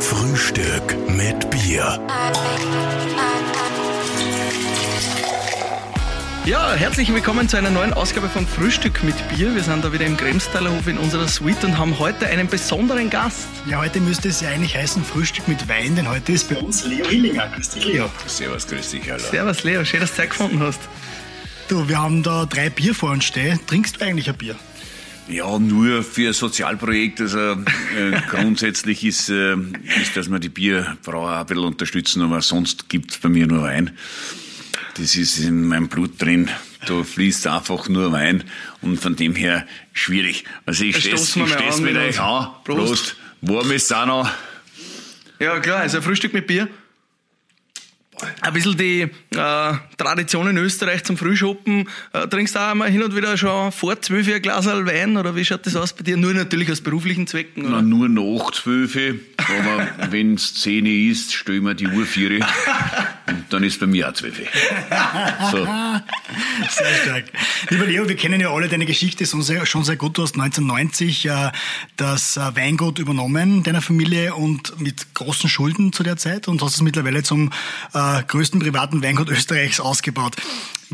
Frühstück mit Bier. Ja, herzlich willkommen zu einer neuen Ausgabe von Frühstück mit Bier. Wir sind da wieder im Kremstaler Hof in unserer Suite und haben heute einen besonderen Gast. Ja, heute müsste es ja eigentlich heißen Frühstück mit Wein, denn heute ist bei uns Leo Hillinger. Grüß dich, Leo. Servus, grüß dich, hallo. Servus Leo, schön, dass du Zeit gefunden hast. Du, wir haben da drei Bier vor uns stehen. Trinkst du eigentlich ein Bier? Ja, nur für ein Sozialprojekt. Also äh, grundsätzlich ist, äh, ist, dass wir die Bierbrauer ein bisschen unterstützen, aber sonst gibt's bei mir nur Wein. Das ist in meinem Blut drin. Da fließt einfach nur Wein und von dem her schwierig. Also ich steh's, ich steh's mit euch an. Prost. Prost. Warm ist auch noch. Ja, klar, also ein Frühstück mit Bier. Ein bisschen die äh, Tradition in Österreich zum Frühschoppen. Äh, trinkst du auch mal hin und wieder schon vor zwölf ein Glas Wein oder wie schaut das aus bei dir? Nur natürlich aus beruflichen Zwecken. Na, Oder? nur nach zwölf, aber wenn es zehn ist, stellen wir die Uhr vier und dann ist bei mir auch zwölf. So. Sehr stark. Lieber Leo, wir kennen ja alle deine Geschichte schon sehr, schon sehr gut. Du hast 1990 äh, das äh, Weingut übernommen deiner Familie und mit großen Schulden zu der Zeit und hast es mittlerweile zum äh, größten privaten Weingut Österreichs ausgebaut.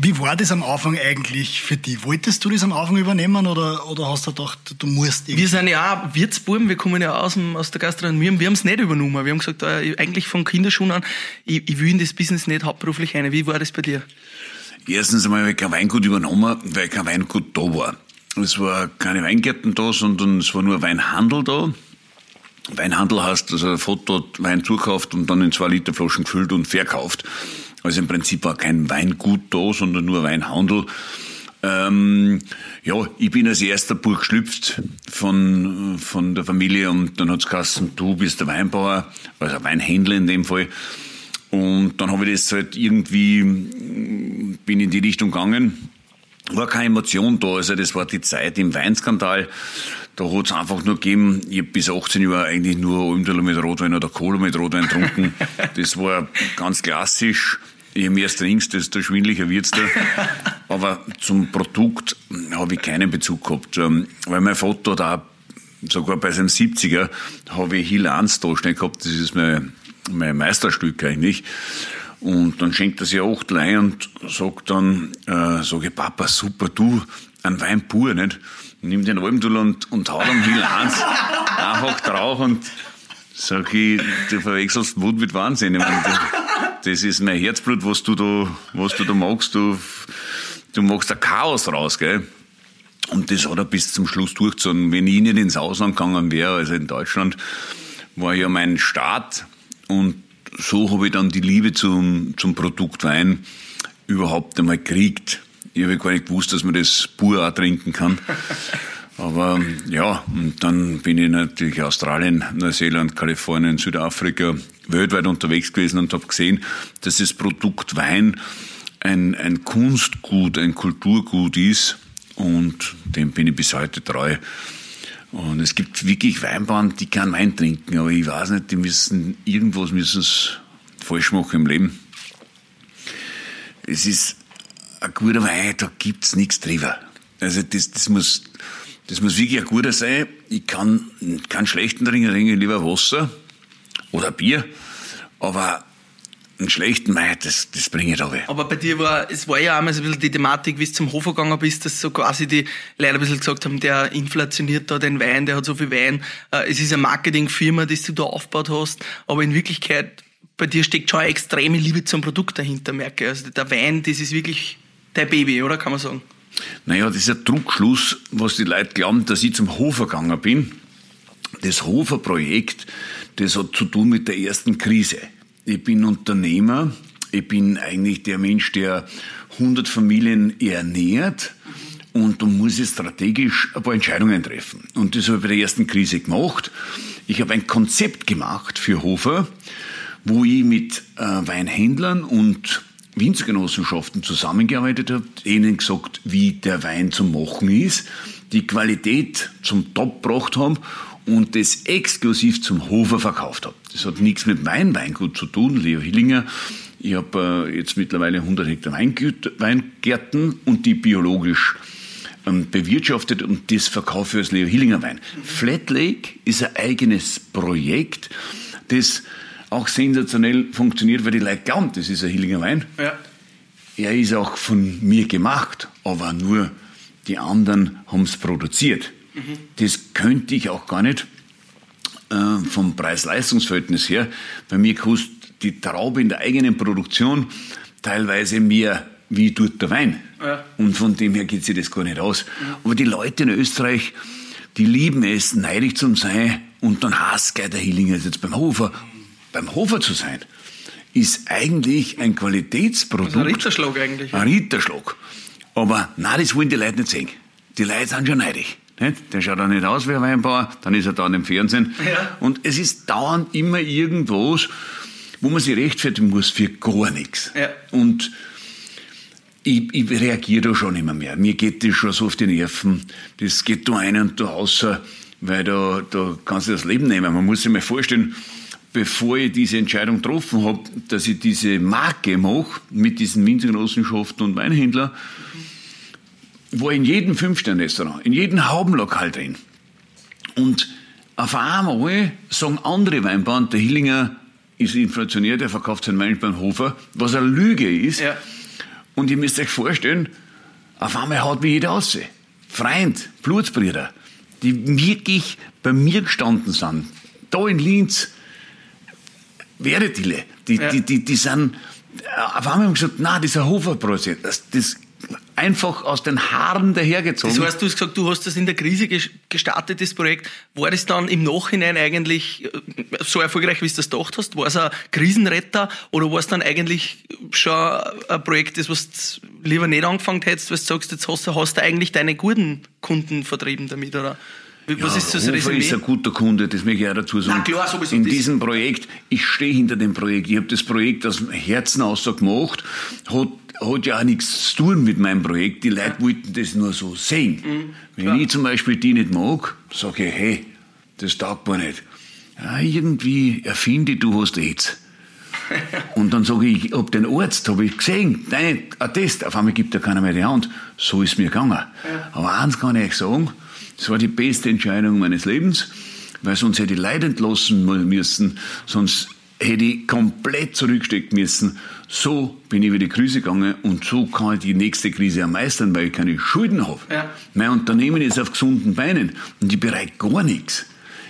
Wie war das am Anfang eigentlich für dich? Wolltest du das am Anfang übernehmen oder, oder hast du gedacht, du musst irgendwie? Wir sind ja auch Wirtsbuben, wir kommen ja aus, dem, aus der Gastronomie. Wir haben es nicht übernommen. Wir haben gesagt, äh, eigentlich von Kinderschuhen an, ich, ich will in das Business nicht hauptberuflich rein. Wie war das bei dir? Erstens einmal habe ich kein Weingut übernommen, weil kein Weingut da war. Es war keine Weingärten da, sondern es war nur Weinhandel da. Weinhandel heißt, also ein Foto hat Wein zukauft und dann in zwei Liter Flaschen gefüllt und verkauft. Also im Prinzip war kein Weingut da, sondern nur Weinhandel. Ähm, ja, ich bin als erster Burg geschlüpft von, von der Familie und dann hat's geheißen, du bist der Weinbauer, also Weinhändler in dem Fall. Und dann habe ich das halt irgendwie, mm, bin in die Richtung gegangen. War keine Emotion da, also das war die Zeit im Weinskandal. Da hat's einfach nur gegeben, ich hab bis 18 Jahre eigentlich nur Almdüler mit Rotwein oder Cola mit Rotwein getrunken. Das war ganz klassisch. Je mehr du trinkst, desto schwindlicher wird's da. Aber zum Produkt habe ich keinen Bezug gehabt. Ähm, Weil mein Vater da sogar bei seinem 70er habe ich Hill 1 da stehen gehabt. Das ist mein, mein Meisterstück eigentlich. Und dann schenkt er sich acht ein und sagt dann, äh, sag ich, Papa, super, du, ein Wein pur, nicht? Nimm den Almdul und, und hau am Hill 1 einfach drauf und sag ich, du verwechselst Mut mit Wahnsinn. Ich meine, das, das ist mein Herzblut, was du da, was du da magst. Du, du machst ein Chaos raus, gell? Und das hat er bis zum Schluss durchgezogen. Wenn ich nicht ins Ausland gegangen wäre, also in Deutschland, war ja mein Start. Und so habe ich dann die Liebe zum, zum Produkt Wein überhaupt einmal gekriegt. Ich habe gar nicht gewusst, dass man das pur auch trinken kann. Aber ja, und dann bin ich natürlich Australien, Neuseeland, Kalifornien, Südafrika weltweit unterwegs gewesen und habe gesehen, dass das Produkt Wein ein, ein Kunstgut, ein Kulturgut ist und dem bin ich bis heute treu. Und es gibt wirklich Weinbauern, die keinen Wein trinken, aber ich weiß nicht, die müssen, irgendwas müssen sie falsch machen im Leben. Es ist ein guter Wein, da gibt's nichts drüber. Also das, das muss, das muss wirklich ein guter sein. Ich kann keinen schlechten trinken, trinke lieber Wasser oder Bier, aber einen schlechten Wein, das, das bringe ich weg. Aber bei dir war, es war ja einmal so ein bisschen die Thematik, wie du zum Hofer gegangen bist, dass so quasi die Leute ein bisschen gesagt haben, der inflationiert da den Wein, der hat so viel Wein. Äh, Es ist eine Marketingfirma, die du da aufgebaut hast, aber in Wirklichkeit, bei dir steckt schon eine extreme Liebe zum Produkt dahinter, merke ich. Also der Wein, das ist wirklich dein Baby, oder kann man sagen? Naja, dieser Druckschluss, was die Leute glauben, dass ich zum Hofer gegangen bin. Das Hofer-Projekt, das hat zu tun mit der ersten Krise. Ich bin Unternehmer, ich bin eigentlich der Mensch, der 100 Familien ernährt und da muss ich strategisch ein paar Entscheidungen treffen. Und das habe ich bei der ersten Krise gemacht. Ich habe ein Konzept gemacht für Hofer, wo ich mit äh, Weinhändlern und Winzergenossenschaften zusammengearbeitet habe, ihnen gesagt, wie der Wein zu machen ist, die Qualität zum Top gebracht haben und das exklusiv zum Hofer verkauft habe. Das hat nichts mit meinem Weingut zu tun, Leo Hillinger. Ich habe äh, jetzt mittlerweile 100 Hektar Weingärten und die biologisch äh, ähm, bewirtschaftet und das verkaufe ich als Leo Hillinger Wein. Flat Lake ist ein eigenes Projekt, das auch sensationell funktioniert, weil die Leute glauben, das ist ein Hillinger Wein. Ja. Er ist auch von mir gemacht, aber nur die anderen haben es produziert. Mhm. Das könnte ich auch gar nicht äh, vom Preis-Leistungs-Verhältnis her. Bei mir kostet die Traube in der eigenen Produktion teilweise mehr wie dort der Wein. Ja. Und von dem her geht sich das gar nicht aus. Mhm. Aber die Leute in Österreich, die lieben es, neidig zu sein und dann hasst der Hillinger jetzt beim Hofer. Beim Hofer zu sein, ist eigentlich ein Qualitätsprodukt. ein Ritterschlag eigentlich. Ein Ritterschlag. Aber nein, das wollen die Leute nicht sehen. Die Leute sind schon neidig. Nicht? Der schaut auch nicht aus wie ein Weinbauer, dann ist er da im Fernsehen. Ja. Und es ist dauernd immer irgendwas, wo man sich rechtfertigen muss für gar nichts. Ja. Und ich, ich reagiere da schon immer mehr. Mir geht das schon so auf die Nerven. Das geht da ein und da außer, weil da, da kannst du das Leben nehmen. Man muss sich mal vorstellen, bevor ich diese Entscheidung getroffen habe, dass ich diese Marke mache mit diesen Winzergenossenschaften und Weinhändlern, war in jedem Fünf-Sterne-Restaurant, in jedem Haubenlokal drin. Und auf einmal sagen andere Weinbauern, der Hillinger ist inflationär, der verkauft seinen Wein beim Hofer, was eine Lüge ist. Ja. Und ihr müsst euch vorstellen, auf einmal haut mich jeder aus. Freund, Blutsbrüder, die wirklich bei mir gestanden sind, da in Linz, Weredille, die, ja. die, die, die sind, auf einmal haben gesagt, na, dieser Hoferprozent, das, das einfach aus den Haaren dahergezogen. Das heißt, du hast gesagt, du hast das in der Krise gestartet, das Projekt. War das dann im Nachhinein eigentlich äh, so erfolgreich, wie du das gedacht hast? War es ein Krisenretter oder war es dann eigentlich schon ein Projekt, das was du lieber nicht angefangen hättest, weil du sagst, jetzt hast du, hast du eigentlich deine guten Kunden vertrieben damit, oder? Was ja, ist das Resümee? ist ein guter Kunde, das möchte ich auch dazu sagen. Na klar, sowieso In diesem Projekt, ich stehe hinter dem Projekt. Ich habe das Projekt aus dem Herzen aus so gemacht, hat, hat ja auch nichts zu tun mit meinem Projekt. Die Leute ja. wollten das nur so sehen. Mhm, Wenn klar. ich zum Beispiel die nicht mag, sage ich, hey, das taugt mir nicht. Ja, irgendwie erfinde du hast AIDS. Und dann sage ich, ob den Arzt habe ich gesehen, nein, ein Test, auf einmal gibt er keiner mehr die Hand. So ist mir gegangen. Ja. Aber eins kann ich euch sagen, das war die beste Entscheidung meines Lebens, weil sonst hätte ich leidend lassen müssen, sonst hätte ich komplett zurückstecken müssen. So bin ich über die Krise gegangen und so kann ich die nächste Krise auch meistern, weil ich keine Schulden habe. Ja. Mein Unternehmen ist auf gesunden Beinen und ich bereite gar nichts.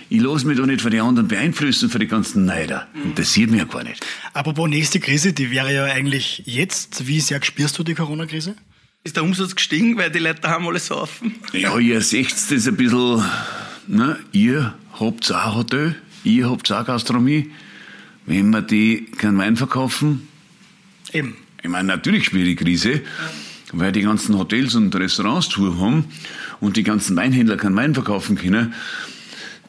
Ich lasse mich da nicht von den anderen beeinflussen, von den ganzen Neider. Mhm. Interessiert mich ja gar nicht. Apropos nächste Krise, die wäre ja eigentlich jetzt. Wie sehr spürst du die Corona-Krise? Ist der Umsatz gestiegen, weil die Leute haben alles saufen? Ja, ihr seht das ein bisschen, ne? ihr habt auch Hotel, ihr habt auch Gastronomie. Wenn wir die keinen Wein verkaufen, eben. Ich meine, natürlich spielt die Krise, ja. weil die ganzen Hotels und Restaurants zu haben und die ganzen Weinhändler keinen Wein verkaufen können.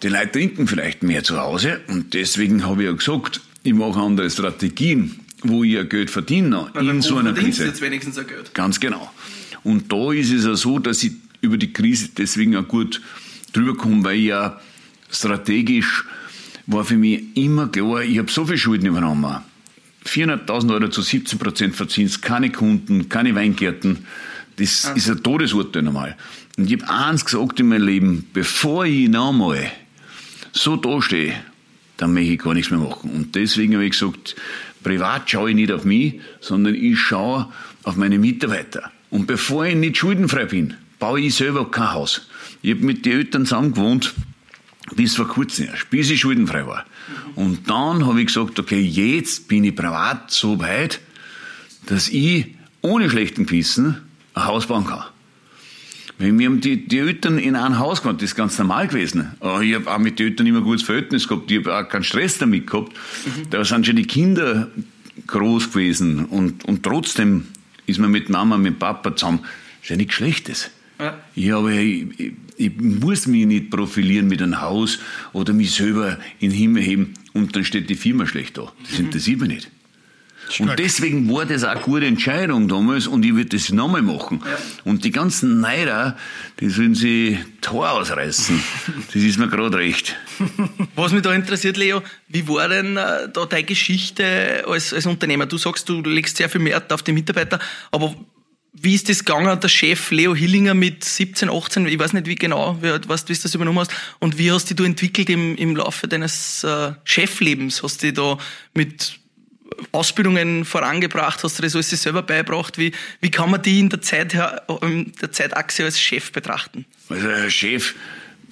Die Leute trinken vielleicht mehr zu Hause und deswegen habe ich ja gesagt, ich mache andere Strategien wo ich ja Geld verdiene Weil in so einer Krise. jetzt wenigstens ein Geld. Ganz genau. Und da ist es ja so, dass ich über die Krise deswegen auch gut drüber komme, weil ich ja strategisch war für mich immer klar, ich habe so viel Schulden übernommen. 400.000 Euro zu 17 Prozent Verzins, keine Kunden, keine Weingärten. Das ah. ist ein Todesurteil normal. Und ich habe eins gesagt in meinem Leben, bevor ich nochmal so dastehe, dann möchte ich gar nichts mehr machen. Und deswegen habe ich gesagt, privat schaue ich nicht auf mich, sondern ich schaue auf meine Mitarbeiter. Und bevor ich nicht schuldenfrei bin, baue ich selber kein Haus. Ich habe mit den Eltern zusammen gewohnt, bis vor kurzem bis ich schuldenfrei war. Und dann habe ich gesagt, okay, jetzt bin ich privat so weit, dass ich ohne schlechten Gewissen ein Haus bauen kann. Wir haben die, die Eltern in einem Haus gehabt, das ist ganz normal gewesen. Aber ich habe auch mit den Eltern immer ein gutes Verhältnis gehabt, ich habe auch keinen Stress damit gehabt. Mhm. Da sind schon die Kinder groß gewesen und, und trotzdem ist man mit Mama, mit Papa zusammen. Das ist ja nichts Schlechtes. Ja, ja aber ich, ich, ich, muss mich nicht profilieren mit einem Haus oder mich selber in den Himmel heben und dann steht die Firma schlecht da. Das mhm. interessiert mich nicht. Und deswegen war das auch eine gute Entscheidung damals und ich würde das nochmal machen. Ja. Und die ganzen Neider, die sollen sie Tor ausreißen. das ist mir gerade recht. Was mich da interessiert, Leo, wie war denn äh, da deine Geschichte als, als Unternehmer? Du sagst, du legst sehr viel Wert auf die Mitarbeiter, aber wie ist das gegangen, der Chef Leo Hillinger mit 17, 18, ich weiß nicht wie genau, wie, weißt, wie du das übernommen hast, und wie hast du entwickelt im, im Laufe deines äh, Cheflebens? Hast du da mit Ausbildungen vorangebracht, hast du das alles selber beigebracht? Wie, wie kann man die in der Zeit, in der Zeitachse als Chef betrachten? Also Chef,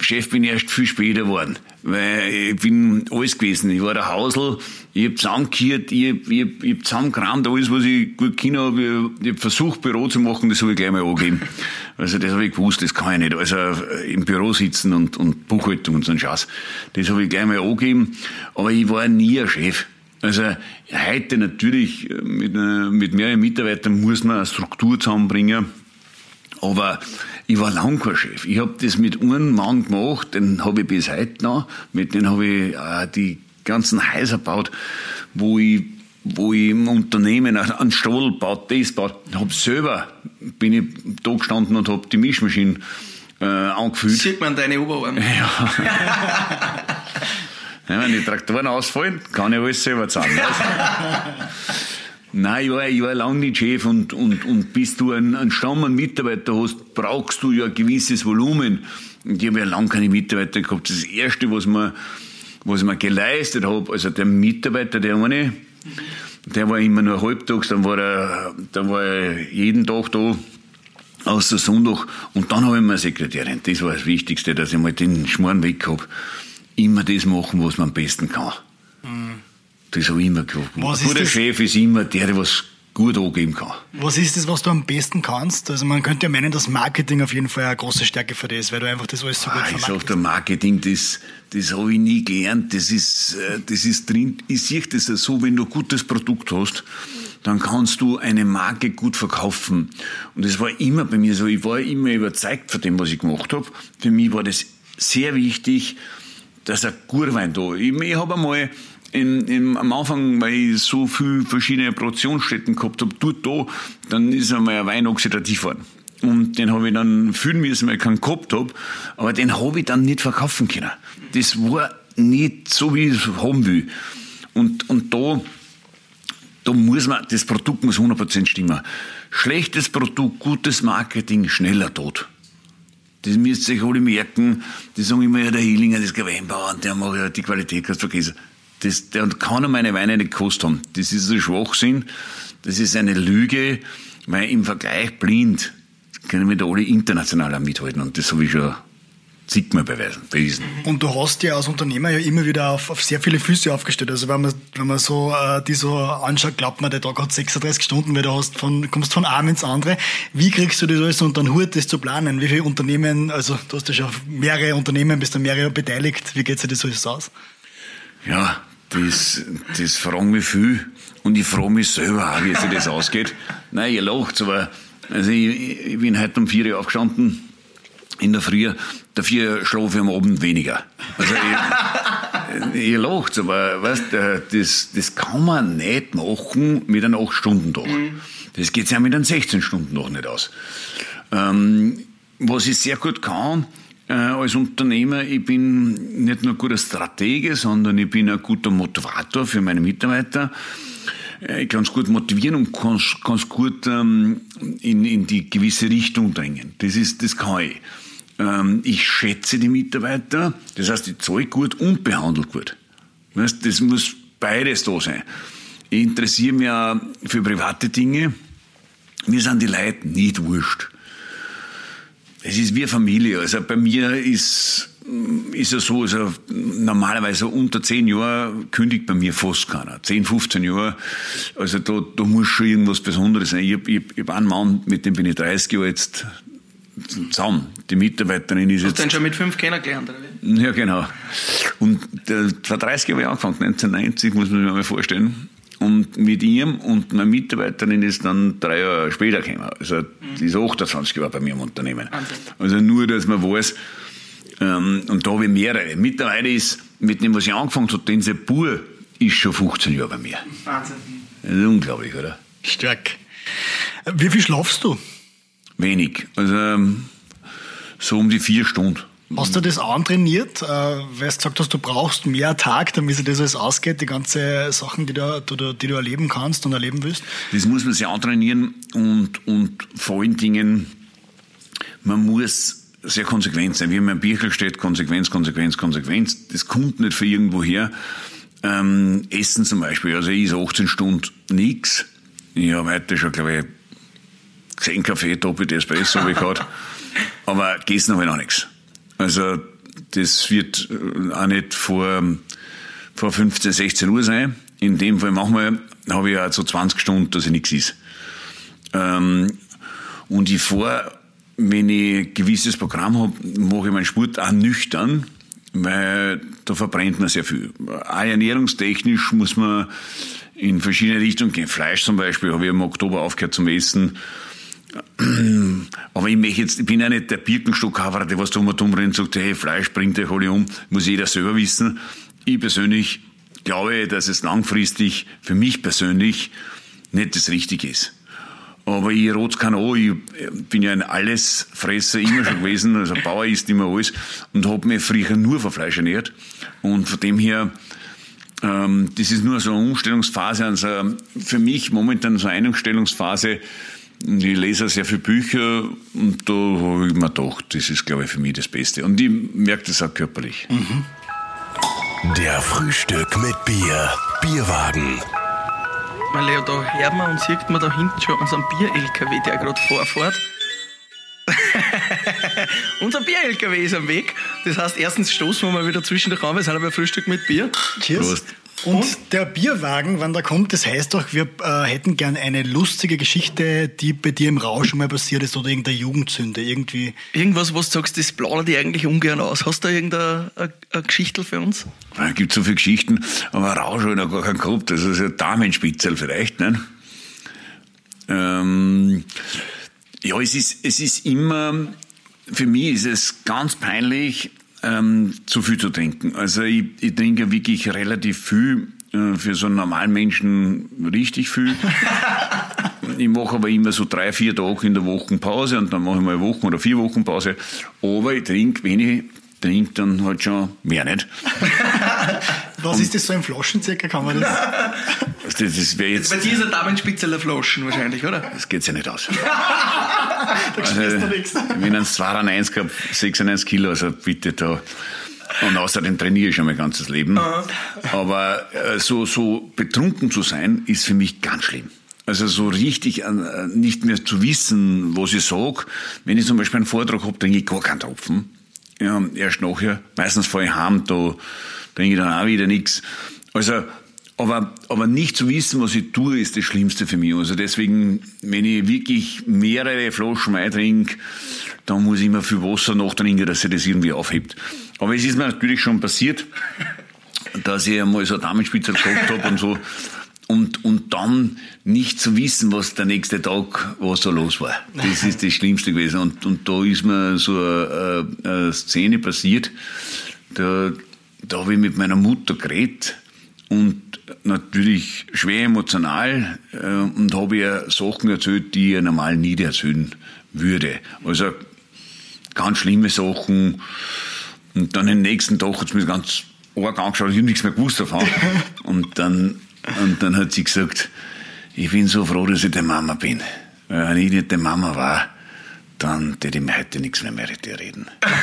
Chef bin ich erst viel später geworden, weil ich bin alles gewesen. Ich war der Hausl, ich hab zusammengehört, ich hab, ich hab, ich hab zusammengerannt, alles, was ich gut können habe. Ich hab versucht, Büro zu machen, das habe ich gleich mal angegeben. Also das habe ich gewusst, das kann ich nicht. Also im Büro sitzen und, und Buchhaltung und so ein Scheiß, das habe ich gleich mal angegeben. Aber ich war nie ein Chef. Also heute natürlich mit, mit mehreren Mitarbeitern muss man eine Struktur zusammenbringen. Aber ich war lang kein Chef. Ich habe das mit einem Mann gemacht, den habe ich bis heute noch. Mit dem habe ich äh, die ganzen Häuser gebaut, wo ich, wo ich im Unternehmen einen Stall baut, das baut. Habe selber, bin ich da gestanden und habe die Mischmaschine äh, angefüllt. Sieht man deine Oberarme. Ja. Wenn die Traktoren ausfallen, kann ich alles selber zahlen. Nein, ich war, ich war lange nicht Chef und, und, und bis du einen, einen Stamm an Mitarbeiter hast, brauchst du ja ein gewisses Volumen. Und ich habe ja lange keine Mitarbeiter gehabt. Das Erste, was man, was man geleistet habe, also der Mitarbeiter, der eine, der war immer nur halbtags, dann war er, dann war er jeden Tag da, außer Sonntag. Und dann habe ich mir eine Sekretärin. Das war das Wichtigste, dass ich mal den Schmarrn weg habe immer das machen, was man am besten kann. Mhm. Das habe ich immer gemacht. Ein guter Chef ist immer der, der was gut angeben kann. Was ist das, was du am besten kannst? Also man könnte ja meinen, dass Marketing auf jeden Fall eine große Stärke für dich ist, weil du einfach das alles so gut ah, Ich sage, der Marketing, das, das habe ich nie gelernt. Das ist, äh, das ist drin. Ich sehe das so, wenn du ein gutes Produkt hast, dann kannst du eine Marke gut verkaufen. Und das war immer bei mir so. Ich war immer überzeugt von dem, was ich gemacht habe. Für mich war das sehr wichtig, dass ein Gurwein da. Ich, ich habe einmal in, in, am Anfang, weil ich so viele verschiedene Produktionsstätten gehabt habe, dort da, dann ist einmal ein Wein oxidativ worden. Und den habe ich dann fühlen müssen, weil ich keinen gehabt habe. Aber den habe ich dann nicht verkaufen können. Das war nicht so, wie ich es haben will. Und, und da, da muss man, das Produkt muss 100% stimmen. Schlechtes Produkt, gutes Marketing, schneller tot. Das müsst ihr euch alle merken. Die sagen immer, ja, der Hillinger, das Weinbauer, der macht ja die Qualität, kannst du vergessen. Das, der kann meine Weine nicht gekostet haben. Das ist ein Schwachsinn. Das ist eine Lüge, weil im Vergleich blind können wir da alle international mithalten. Und das habe ich schon zigmal beweisen, bewiesen. Und du hast ja als Unternehmer ja immer wieder auf, auf sehr viele Füße aufgestellt. Also wenn man, wenn man so äh, die so anschaut, glaubt man, der Tag hat 36 Stunden, weil du hast von, kommst von einem ins andere. Wie kriegst du das alles unter den Hut, das zu planen? Wie viele Unternehmen, also du hast ja schon mehrere Unternehmen, bist du mehrere beteiligt. Wie geht sich das alles aus? Ja, das, das fragen mich viel. Und ich frage mich selber auch, wie sich das ausgeht. Nein, ihr lacht, aber also ich, ich bin heute um vier Uhr aufgestanden in der Früh, dafür schlafe ich am Abend weniger. Also ich, ihr lacht, aber weißt, das, das kann man nicht machen mit einem 8-Stunden-Tag. Mhm. Das geht ja mit einem 16-Stunden-Tag nicht aus. Ähm, was ich sehr gut kann, äh, als Unternehmer, ich bin nicht nur ein guter Stratege, sondern ich bin ein guter Motivator für meine Mitarbeiter. Äh, ich kann es gut motivieren und kann es gut ähm, in, in die gewisse Richtung drängen. Das ist, das kann ich. Ähm, ich schätze die Mitarbeiter, das heißt, ich zahle gut und behandle gut. Das muss beides da sein. Ich interessiere mich auch für private Dinge. Mir sind die Leute nicht wurscht. Es ist wie eine Familie. Also bei mir ist, ist es so, also normalerweise unter zehn Jahren kündigt bei mir fast keiner. 10, 15 Jahre. Also da, da muss schon irgendwas Besonderes sein. Ich habe hab einen Mann, mit dem bin ich 30 Jahre jetzt zusammen. Die Mitarbeiterin ist Hast jetzt... du den schon mit fünf kennengelernt, oder wie? Ja, genau. Und der, vor 30 Jahren habe ich angefangen, 1990, muss man sich mal vorstellen. Und mit ihm und einer Mitarbeiterin ist dann drei Jahre später gekommen. Also, die ist 28 Jahre bei mir im Unternehmen. Wahnsinn. Also nur, dass man weiß, ähm, und da habe ich mehrere. Mittlerweile ist, mit dem, was ich angefangen habe, den Sepur, ist schon 15 Jahre bei mir. Wahnsinn. Das ist unglaublich, oder? Stark. Wie viel schlafst du? Wenig. Also, ähm, so um die vier Stunden. Hast du das antrainiert, äh, weil du gesagt hast, du brauchst mehr Tag, damit sich das alles ausgeht, die ganze Sachen, die du, die, die du erleben kannst und erleben willst? Das muss man sich antrainieren und, und vor allen Dingen, man muss sehr konsequent sein. Wie in meinem Büchel steht, Konsequenz, Konsequenz, Konsequenz. Das kommt nicht von irgendwo her. Ähm, Essen zum Beispiel, also ich esse 18 Stunden nichts. Ich habe heute schon, glaube ich, 10 Kaffee, doppelt Espresso habe ich gehabt. Aber gegessen habe ich noch nichts. Also das wird äh, auch nicht vor, vor 15, 16 Uhr sein. In dem Fall manchmal habe ich auch so 20 Stunden, dass ich nichts ist. Ähm, und ich fahre, wenn ich ein gewisses Programm habe, mache ich meinen Sport auch nüchtern, weil da verbrennt man sehr viel. Auch ernährungstechnisch muss man in verschiedene Richtungen gehen. Fleisch zum Beispiel habe ich im Oktober aufgehört zum Essen. Aber ich möchte jetzt, ich bin ja nicht der Birkenstockhafer, der was da immer dumm rennt und sagt, hey, Fleisch bringt euch alle um, muss jeder selber wissen. Ich persönlich glaube, dass es langfristig für mich persönlich nicht das Richtige ist. Aber ich rot's kein an, ich bin ja ein Allesfresser immer schon gewesen, also Bauer isst immer alles und habe mich früher nur von Fleisch ernährt. Und von dem her, ähm, das ist nur so eine Umstellungsphase, also für mich momentan so eine Umstellungsphase, ich lese sehr viele Bücher und da habe ich mir gedacht, das ist, glaube ich, für mich das Beste. Und ich merke das auch körperlich. Mhm. Der Frühstück mit Bier. Bierwagen. Weil ja, da hört man und sieht man da hinten schon unseren Bier-LKW, der gerade vorfährt. Unser Bier-LKW ist am Weg. Das heißt, erstens stoßen wir mal wieder zwischen den Raum, wir sind bei Frühstück mit Bier. Cheers. Prost. Und der Bierwagen, wann der kommt, das heißt doch, wir äh, hätten gern eine lustige Geschichte, die bei dir im Rausch mal passiert ist oder irgendeine Jugendsünde irgendwie. Irgendwas, was du sagst, das plaudert dir eigentlich ungern aus. Hast du irgendeine eine, eine Geschichte für uns? Es gibt so viele Geschichten, aber Rausch habe ich noch gar keinen gehabt. Das ist ein Damenspitzel vielleicht, ne? Ähm, ja, es ist, es ist immer, für mich ist es ganz peinlich, ähm, zu viel zu trinken. Also ich, ich trinke wirklich relativ viel, äh, für so einen normalen Menschen richtig viel. ich mache aber immer so drei, vier Tage in der Woche Pause und dann mache ich mal eine Woche oder vier Wochen Pause. Aber ich trinke, wenn ich trinke, dann halt schon mehr nicht. Was und ist das so in Flaschen circa? Kann man das? das, das jetzt, Bei dir ist ein Damenspitzeler Flaschen wahrscheinlich, oder? Das geht ja nicht aus. da also, du nichts. Wenn ein 92 gehabt, 96 Kilo, also bitte da. Und außerdem trainiere ich schon mein ganzes Leben. Aha. Aber äh, so, so betrunken zu sein, ist für mich ganz schlimm. Also so richtig äh, nicht mehr zu wissen, was ich sage. Wenn ich zum Beispiel einen Vortrag habe, trinke ich gar keinen Tropfen. Ja, erst nachher. Meistens fahre ich heim, da trinke ich dann auch wieder nichts. Also aber, aber nicht zu wissen, was ich tue, ist das Schlimmste für mich. Also deswegen, wenn ich wirklich mehrere Flaschen Wein trinke, dann muss ich immer viel Wasser nachtrinken, dass sich das irgendwie aufhebt. Aber es ist mir natürlich schon passiert, dass ich einmal so eine Damenspitze gehabt habe und so. Und, und dann nicht zu wissen, was der nächste Tag, was da los war. Das ist das Schlimmste gewesen. Und, und da ist mir so eine, eine Szene passiert. Da, da habe ich mit meiner Mutter geredet und natürlich schwer emotional äh, und habe ihr Sachen erzählt, die ich normal nie erzählen würde. Also ganz schlimme Sachen. Und dann den nächsten Tag hat sie mir ganz arg angeschaut, ich habe nichts mehr gewusst davon. und, dann, und dann hat sie gesagt, ich bin so froh, dass ich die Mama bin. Weil wenn ich nicht die Mama war, dann hätte ich mir heute nichts mehr mit dir reden. das war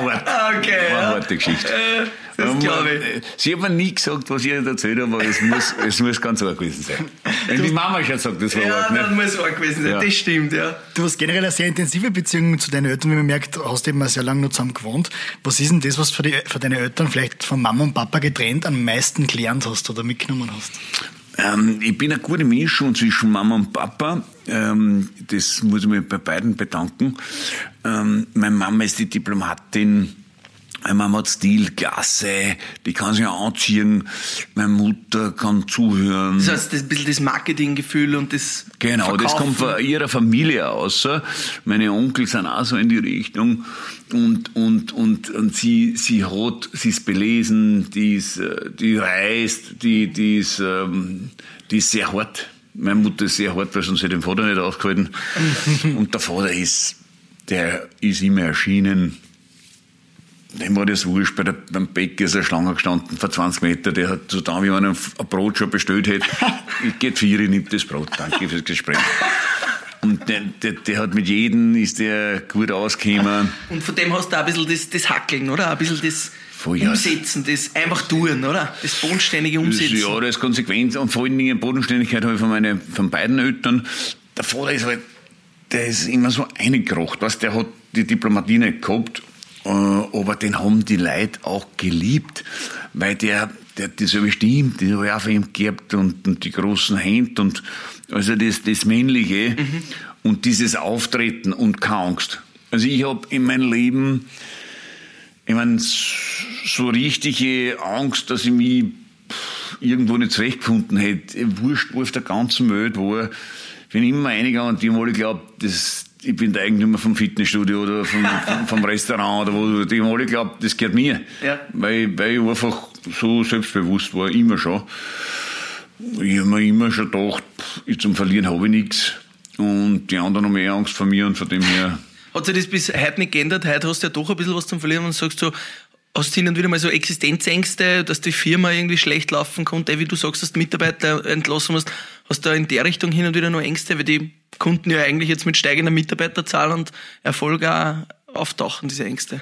eine harte, okay, war eine harte Geschichte. Äh, das glaube ich. Äh, sie hat mir nie gesagt, was ich erzählt habe, aber es muss, es muss ganz arg gewesen sein. Wenn die Mama schon sagt, das war ja, arg. Ja, dann muss es arg gewesen sein, ja. das stimmt, ja. Du hast generell eine sehr intensive Beziehung zu deinen Eltern, wie man merkt, hast eben sehr lange noch zusammen gewohnt. Was ist denn das, was für, die, für deine Eltern vielleicht von Mama und Papa getrennt am meisten gelernt hast oder mitgenommen hast? Ähm, ich bin eine gute Mischung zwischen Mama und Papa. Ähm, das muss ich mir bei beiden bedanken. Ähm, meine Mama ist die Diplomatin. Meine Mama hat Stil, Klasse, die kann sich anziehen. Meine Mutter kann zuhören. Das heißt, das ein bisschen das Marketinggefühl und das Genau, Verkaufen. das kommt von ihrer Familie aus. Meine Onkel sind auch so in die Richtung. Und, und, und, und sie, sie hat, sie ist belesen, die ist, äh, die reist, die, die ist, ähm, die ist sehr hart. Meine Mutter ist sehr hart, weil sonst hätte den Vater nicht aufgehalten. und der Vater ist der ist immer erschienen. Dem war das wurscht. Bei der, beim Bäcker ist eine Schlange gestanden vor 20 Meter. Der hat so da, wie man ein Brot schon bestellt hätte. ich gehe vier, ich nimm das Brot. Danke fürs Gespräch. Und der, der, der, hat mit jedem ist der gut ausgekommen. Und von dem hast du auch ein bisschen das, das Hackeln, oder? Ein bisschen das Umsetzen, das einfach tun, oder? Das bodenständige Umsetzen. Das, ja, das ist konsequent und vor allen Dingen Bodenständigkeit habe ich von, meine, von beiden Eltern. Der Vater ist halt, der ist immer so eingekracht, was der hat die Diplomatie nicht gehabt, aber den haben die Leute auch geliebt, weil der, der hat dieselbe Stimme, die habe ich auch von ihm gehabt und, und die großen Hände und also das, das Männliche mhm. und dieses Auftreten und keine Angst. Also ich habe in meinem Leben, ich meine, so richtige Angst, dass ich mich irgendwo nicht zurechtgefunden hätte, wurscht, wo auf der ganzen Welt war, bin immer eingegangen und die haben alle geglaubt, das, ich bin der Eigentümer vom Fitnessstudio oder vom, vom, vom Restaurant oder wo, die haben alle geglaubt, das gehört mir. Ja. Weil, weil ich einfach so selbstbewusst war, immer schon. Ich habe mir immer schon gedacht, ich zum Verlieren habe ich nichts. Und die anderen haben mehr Angst vor mir und von dem her. Hat sich das bis heute nicht geändert? Heute hast du ja doch ein bisschen was zum Verlieren und sagst so, hast du hin und wieder mal so Existenzängste, dass die Firma irgendwie schlecht laufen konnte, wie du sagst, dass du Mitarbeiter entlassen musst. Hast du da in der Richtung hin und wieder noch Ängste, weil die Kunden ja eigentlich jetzt mit steigender Mitarbeiterzahl und Erfolg auch auftauchen, diese Ängste?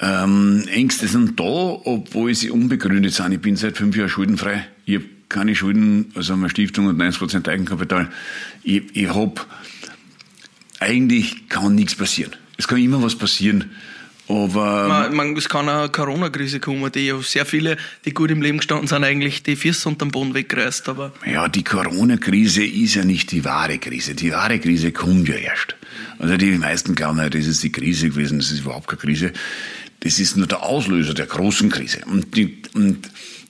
Ähm, Ängste sind da, obwohl sie unbegründet sind. Ich bin seit fünf Jahren schuldenfrei. Ich habe keine Schulden, also eine Stiftung und 90% Eigenkapital. Ich, ich habe, eigentlich kann nichts passieren. Es kann immer was passieren. Aber man, man, es kann eine Corona-Krise kommen, die ja sehr viele, die gut im Leben gestanden sind, eigentlich die Füße unter dem Boden wegreißt. Aber ja, die Corona-Krise ist ja nicht die wahre Krise. Die wahre Krise kommt ja erst. Also die meisten glauben ja, das ist die Krise gewesen, das ist überhaupt keine Krise. Das ist nur der Auslöser der großen Krise. Und, die, und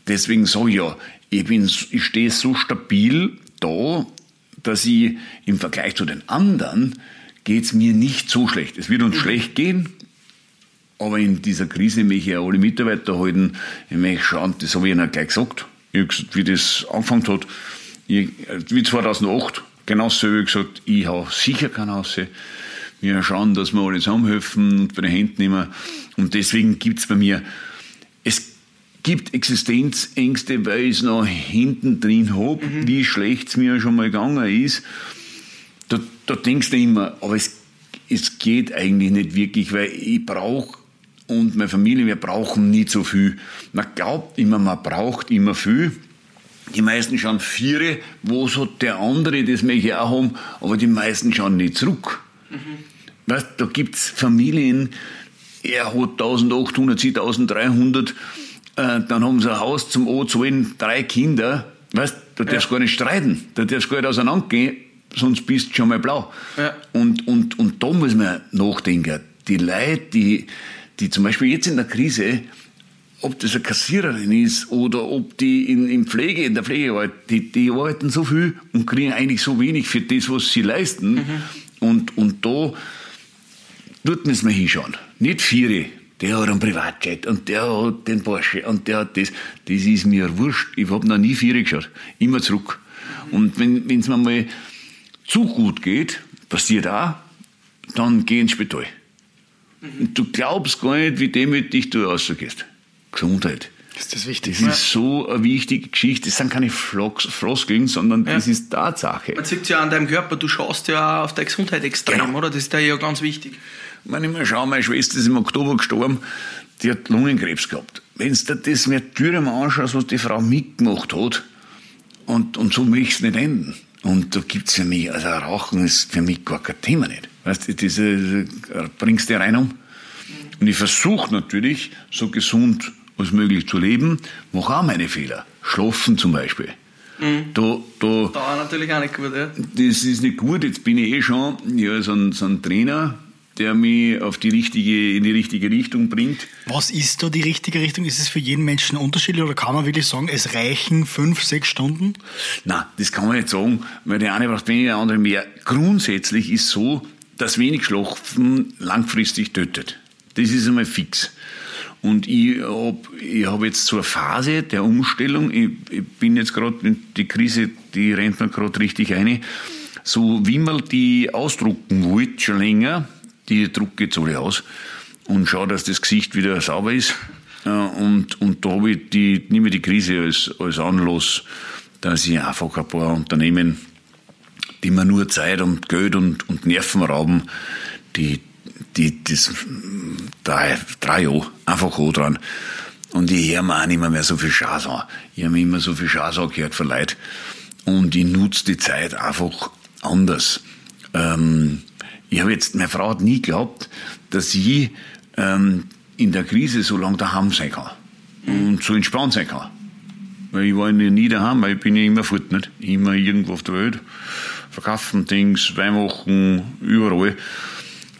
deswegen sage ich ja, ich, bin, ich stehe so stabil da, dass ich im Vergleich zu den anderen geht's mir nicht so schlecht. Es wird uns mhm. schlecht gehen, aber in dieser Krise möchte ich auch alle Mitarbeiter halten. Ich möchte schauen, das habe ich ihnen gleich gesagt, wie das angefangen hat. Ich, wie 2008, genau so habe ich gesagt, ich habe sicher kein Haus. Wir schauen, dass wir alle zusammenhelfen und bei den Händen nehmen. Und deswegen gibt's bei mir, es gibt Existenzängste, weil ich es noch hinten drin habe, mhm. wie schlecht es mir schon mal gegangen ist. Da, da denkst du immer, aber es, es geht eigentlich nicht wirklich, weil ich brauche und meine Familie, wir brauchen nicht so viel. Man glaubt immer, man braucht immer viel. Die meisten schauen vier, wo so der andere, das möchte ich auch haben, aber die meisten schauen nicht zurück. Mhm. Weißt, da gibt's Familien, er hat 1800, sie 1300, äh, dann haben sie ein Haus zum O2, drei Kinder, weißt, da darfst du gar nicht streiten, da darfst du gar nicht auseinandergehen, sonst bist du schon mal blau. Ja. Und, und, und da muss man nachdenken. Die Leute, die, die zum Beispiel jetzt in der Krise, ob das eine Kassiererin ist oder ob die in, in Pflege, in der Pflege arbeiten, die, die arbeiten so viel und kriegen eigentlich so wenig für das, was sie leisten. Mhm. Und, und da dort müssen wir hinschauen. Nicht vier, der hat einen Privatjet und der hat den Porsche und der hat das. Das ist mir wurscht. Ich habe noch nie vier geschaut. Immer zurück. Und wenn es mir mal zu gut geht, passiert auch, dann geh ins Spital. Du glaubst gar nicht, wie demütig du rausgehst. Gesundheit. Das ist das wichtig. Das ist so eine wichtige Geschichte. Das sind keine Floskeln, sondern ja. das ist Tatsache. Man sieht ja an deinem Körper, du schaust ja auf deine Gesundheit extrem, genau. oder? Das ist da ja ganz wichtig. Wenn ich mal schaue, meine Schwester ist im Oktober gestorben, die hat Lungenkrebs gehabt. Wenn du dir das Märtyrium anschaust, was die Frau mitgemacht hat, und, und so möchte ich es nicht enden. Und da gibt es für mich, also Rauchen ist für mich gar kein Thema nicht. Weißt du, diese, bringst du rein um. Und ich versuche natürlich, so gesund als möglich zu leben, mache auch meine Fehler. Schlafen zum Beispiel. Mhm. Da, da, da natürlich auch nicht gut, ja. Das ist nicht gut. Jetzt bin ich eh schon ja, so, ein, so ein Trainer, der mich auf die richtige, in die richtige Richtung bringt. Was ist da die richtige Richtung? Ist es für jeden Menschen unterschiedlich oder kann man wirklich sagen, es reichen fünf, sechs Stunden? Nein, das kann man nicht sagen, weil der eine braucht weniger, der andere mehr. Grundsätzlich ist so, dass wenig Schlafen langfristig tötet. Das ist einmal fix. Und ich habe ich hab jetzt zur Phase der Umstellung, ich, ich bin jetzt gerade, die Krise, die rennt mir gerade richtig ein, so wie man die ausdrucken wollte, schon länger, die drucke jetzt alle aus und schaue, dass das Gesicht wieder sauber ist. Äh, und, und da habe ich die, nehme ich die Krise als, als Anlass, dass ich einfach ein paar Unternehmen, die mir nur Zeit und Geld und, und Nerven rauben, die, die, das, drei, drei Jahre einfach auch dran. Und ich höre mir auch nicht mehr, so viel Schaß an. Ich habe mir immer so viel Schaß angehört von Leuten. Und ich nutze die Zeit einfach anders. Ähm, ich habe jetzt, meine Frau hat nie geglaubt, dass ich ähm, in der Krise so lange daheim sein kann. Und so entspannt sein kann. Weil ich war nie daheim, weil ich bin ja immer fort, nicht? Immer irgendwo auf der Welt. Verkaufen, Dings, Weihmachten, überall.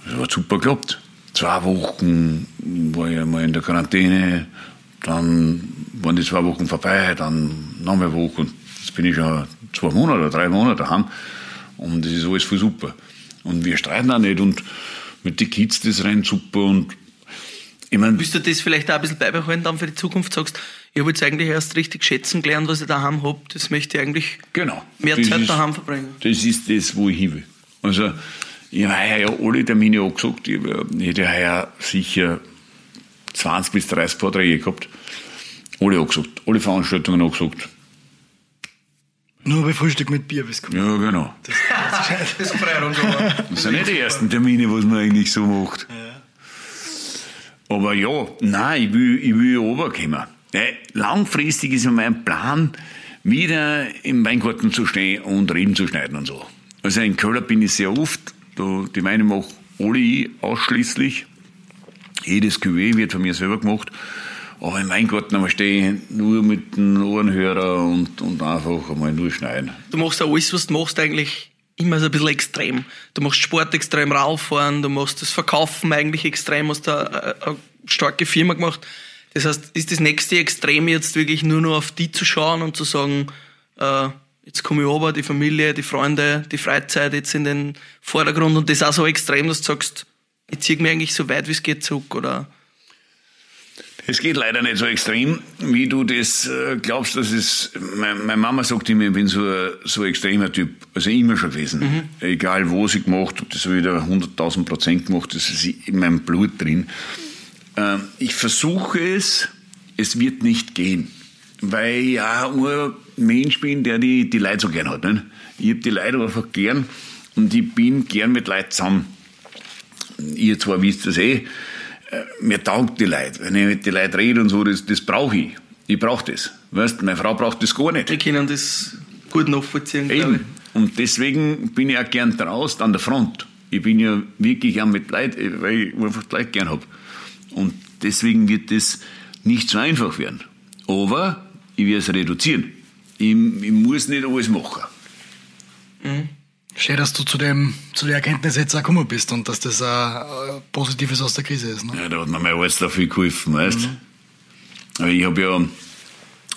Das hat super geklappt. Zwei Wochen war ich einmal in der Quarantäne, dann waren die zwei Wochen vorbei, dann noch eine Woche. Jetzt bin ich schon zwei Monate oder drei Monate daheim. Und das ist alles voll super. Und wir streiten auch nicht und mit den Kids, das rennt super und ich mein, Willst du das vielleicht auch ein bisschen beibehalten dann für die Zukunft? Sagst, ich habe jetzt eigentlich erst richtig schätzen gelernt, was ich daheim habe. Das möchte ich eigentlich genau, mehr Zeit ist, daheim verbringen. Das ist das, wo ich hin will. Also, ich habe ja alle Termine angesagt. Ich hätte heuer sicher 20 bis 30 Vorträge gehabt. Alle angesagt. Alle Veranstaltungen angesagt. Nur bei Frühstück mit Bier bist du Ja, genau. Das, das, das, das sind nicht die ersten Termine, was man eigentlich so macht. Ja. Aber ja, nein, ich will, ich will runterkommen. Langfristig ist mein Plan, wieder im Weingarten zu stehen und Reben zu schneiden und so. Also in Köln bin ich sehr oft. Da, die Weine mache alle ich ausschließlich. Jedes Cuvée wird von mir selber gemacht. Aber im Weingarten stehe ich nur mit dem Ohrenhörer und, und einfach einmal nur schneiden. Du machst ja alles, was du machst, eigentlich immer so ein bisschen extrem. Du machst Sport extrem rauffahren, du machst das Verkaufen eigentlich extrem, hast da eine, eine starke Firma gemacht. Das heißt, ist das nächste Extrem jetzt wirklich nur noch auf die zu schauen und zu sagen, äh, jetzt komme ich aber, die Familie, die Freunde, die Freizeit jetzt in den Vordergrund und das auch so extrem, dass du sagst, ich ziehe mich eigentlich so weit wie es geht zurück, oder? Es geht leider nicht so extrem, wie du das äh, glaubst. Das ist, meine, Mama sagt immer, ich bin so ein, so ein extremer Typ. Also immer schon gewesen. Mhm. Egal wo sie gemacht habe, das habe ich wieder 100.000 Prozent gemacht, das ist in meinem Blut drin. Ähm, ich versuche es, es wird nicht gehen. Weil ich auch ein Mensch bin, der die, die Leute so gern hat. Nicht? Ich habe die Leute einfach gern und ich bin gern mit Leuten zusammen. Ihr zwar wisst das eh, mir taugt die Leute. Wenn ich mit den Leuten rede und so, das, das brauche ich. Ich brauche das. Weißt, meine Frau braucht das gar nicht. Wir können das gut nachvollziehen. Eben. Und deswegen bin ich auch gern draußen an der Front. Ich bin ja wirklich gern mit Leuten, weil ich einfach die Leute gern habe. Und deswegen wird das nicht so einfach werden. Aber ich werde es reduzieren. Ich, ich muss nicht alles machen. Mhm. Schön, dass du zu, dem, zu der Erkenntnis jetzt auch gekommen bist und dass das ein Positives aus der Krise ist. Ne? Ja, da hat mir mein Arzt da viel geholfen, weißt mhm. Ich habe ja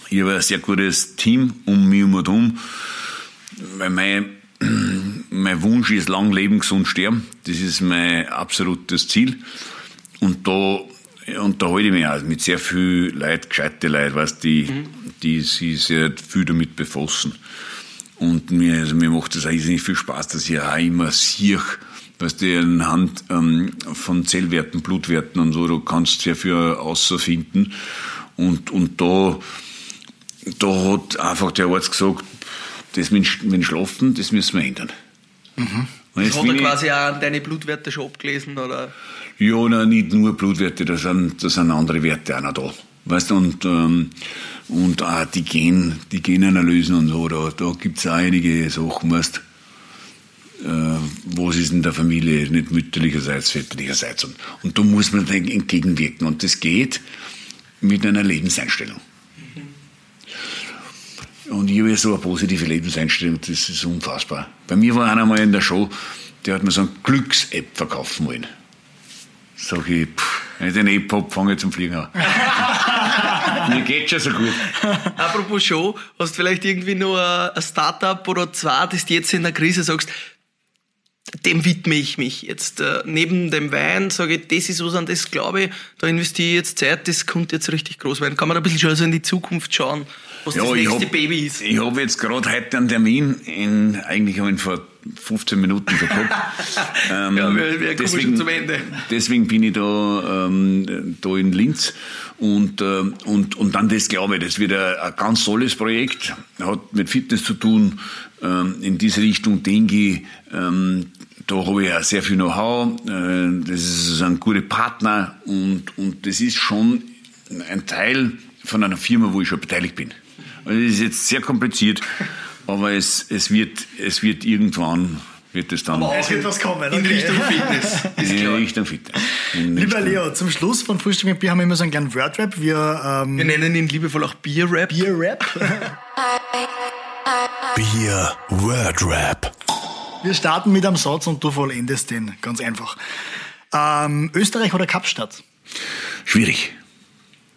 ich hab ein sehr gutes Team um mich herum, weil mein, mein Wunsch ist lang leben, gesund sterben. Das ist mein absolutes Ziel. Und da, und da halte ich mich auch mit sehr viel Leid, gescheite Leute, weißt, die, mhm. die sich sehr viel damit befassen. Und mir, also mir macht das eigentlich viel Spaß, dass ich auch immer sehe, was du, anhand ähm, von Zellwerten, Blutwerten und so, du kannst sehr viel außerfinden. Und, und da, da hat einfach der Arzt gesagt, das mit, mit Schlafen, das müssen wir ändern. Mhm. Das hat er quasi auch deine Blutwerte schon abgelesen, oder? Ja, nein, nicht nur Blutwerte, da sind, da sind andere Werte auch noch da. Weißt du, und, ähm, und auch die, Gen, die Genanalysen und so, da, da gibt es einige Sachen, weißt äh, was ist in der Familie, nicht mütterlicherseits, väterlicherseits. Und, und da muss man entgegenwirken. Und das geht mit einer Lebenseinstellung. Und ich habe ja so eine positive Lebenseinstellung, das ist unfassbar. Bei mir war einer mal in der Show, der hat mir so eine Glücks-App verkaufen wollen. Sag ich, pff, wenn ich den App habe, fange ich zum Fliegen an. Mir geht schon so gut. Apropos Show, hast du vielleicht irgendwie nur ein Startup oder zwei, das du jetzt in der Krise sagst, dem widme ich mich jetzt. Äh, neben dem Wein sage ich, das ist was an das glaube ich, da investiere ich jetzt Zeit, das kommt jetzt richtig groß werden. Kann man ein bisschen schon so in die Zukunft schauen, was ja, das nächste hab, Baby ist? Ich habe jetzt gerade heute einen Termin, in, eigentlich habe ich vor 15 Minuten gehabt. ähm, Ja, wir- wir kommen schon zum Ende. Deswegen bin ich da, ähm, da in Linz. Und, ähm, und, und dann das glaube ich, das wird ein, ganz tolles Projekt, hat mit Fitness zu tun. Ähm, in diese Richtung denke ich, ähm, da habe ich ja sehr viel Know-how, äh, das ist ein guter Partner und, und das ist schon ein Teil von einer Firma, wo ich schon beteiligt bin. Also das ist jetzt sehr kompliziert, aber es, es, wird, es wird irgendwann, wird es dann Es wird was kommen. In okay. Richtung Fitness. Ist in klar. Richtung Fitness. In Lieber Richtung- Leo, zum Schluss von Frühstück mit Bier haben wir immer so einen kleinen Wordrap. Wir, ähm, Wir nennen ihn liebevoll auch Bier-Rap. Bier-Rap. Bier Word Rap. Wir starten mit einem Satz und du vollendest den. Ganz einfach. Ähm, Österreich oder Kapstadt? Schwierig.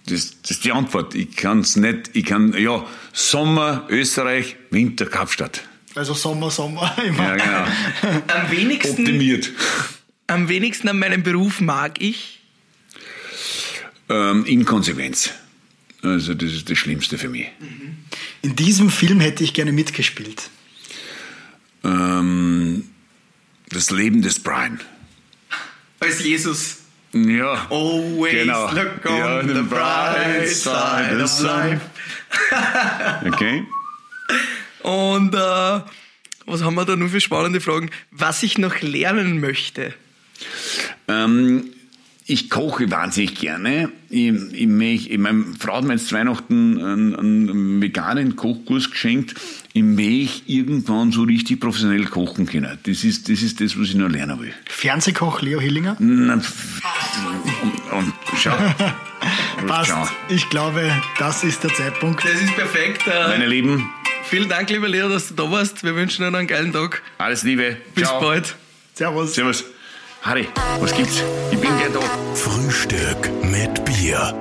Das, das ist die Antwort. Ich kann es nicht, ich kann, ja, Sommer, Österreich, Winter, Kapstadt. Also Sommer, Sommer. Immer. Ja, genau. Am wenigsten, Optimiert. am wenigsten an meinem Beruf mag ich. Ähm, Inkonsequenz. Also, das ist das Schlimmste für mich. In diesem Film hätte ich gerne mitgespielt. Ähm, das Leben des Brian. Als Jesus. Ja. Always Genau. look on Ja, the the bright side of life. Okay. Und äh, was haben wir da nur für spannende Fragen? Was ich noch lernen möchte. Ähm, ich koche wahnsinnig gerne. Ich, ich, ich, meine Frau hat mir jetzt Weihnachten einen, einen veganen Kochkurs geschenkt. Ich möchte irgendwann so richtig professionell kochen können. Das ist, das ist das, was ich noch lernen will. Fernsehkoch Leo Hillinger? Na, Und, und schau. Passt. Schau. Ich glaube, das ist der Zeitpunkt. Das ist perfekt. Äh, Meine Lieben, vielen Dank, lieber Leo, dass du da warst. Wir wünschen dir noch einen geilen Tag. alles Liebe. Bis Ciao. bald. Servus. Servus. Harry, was gibt's? Ich bin gleich da. Frühstück mit Bier.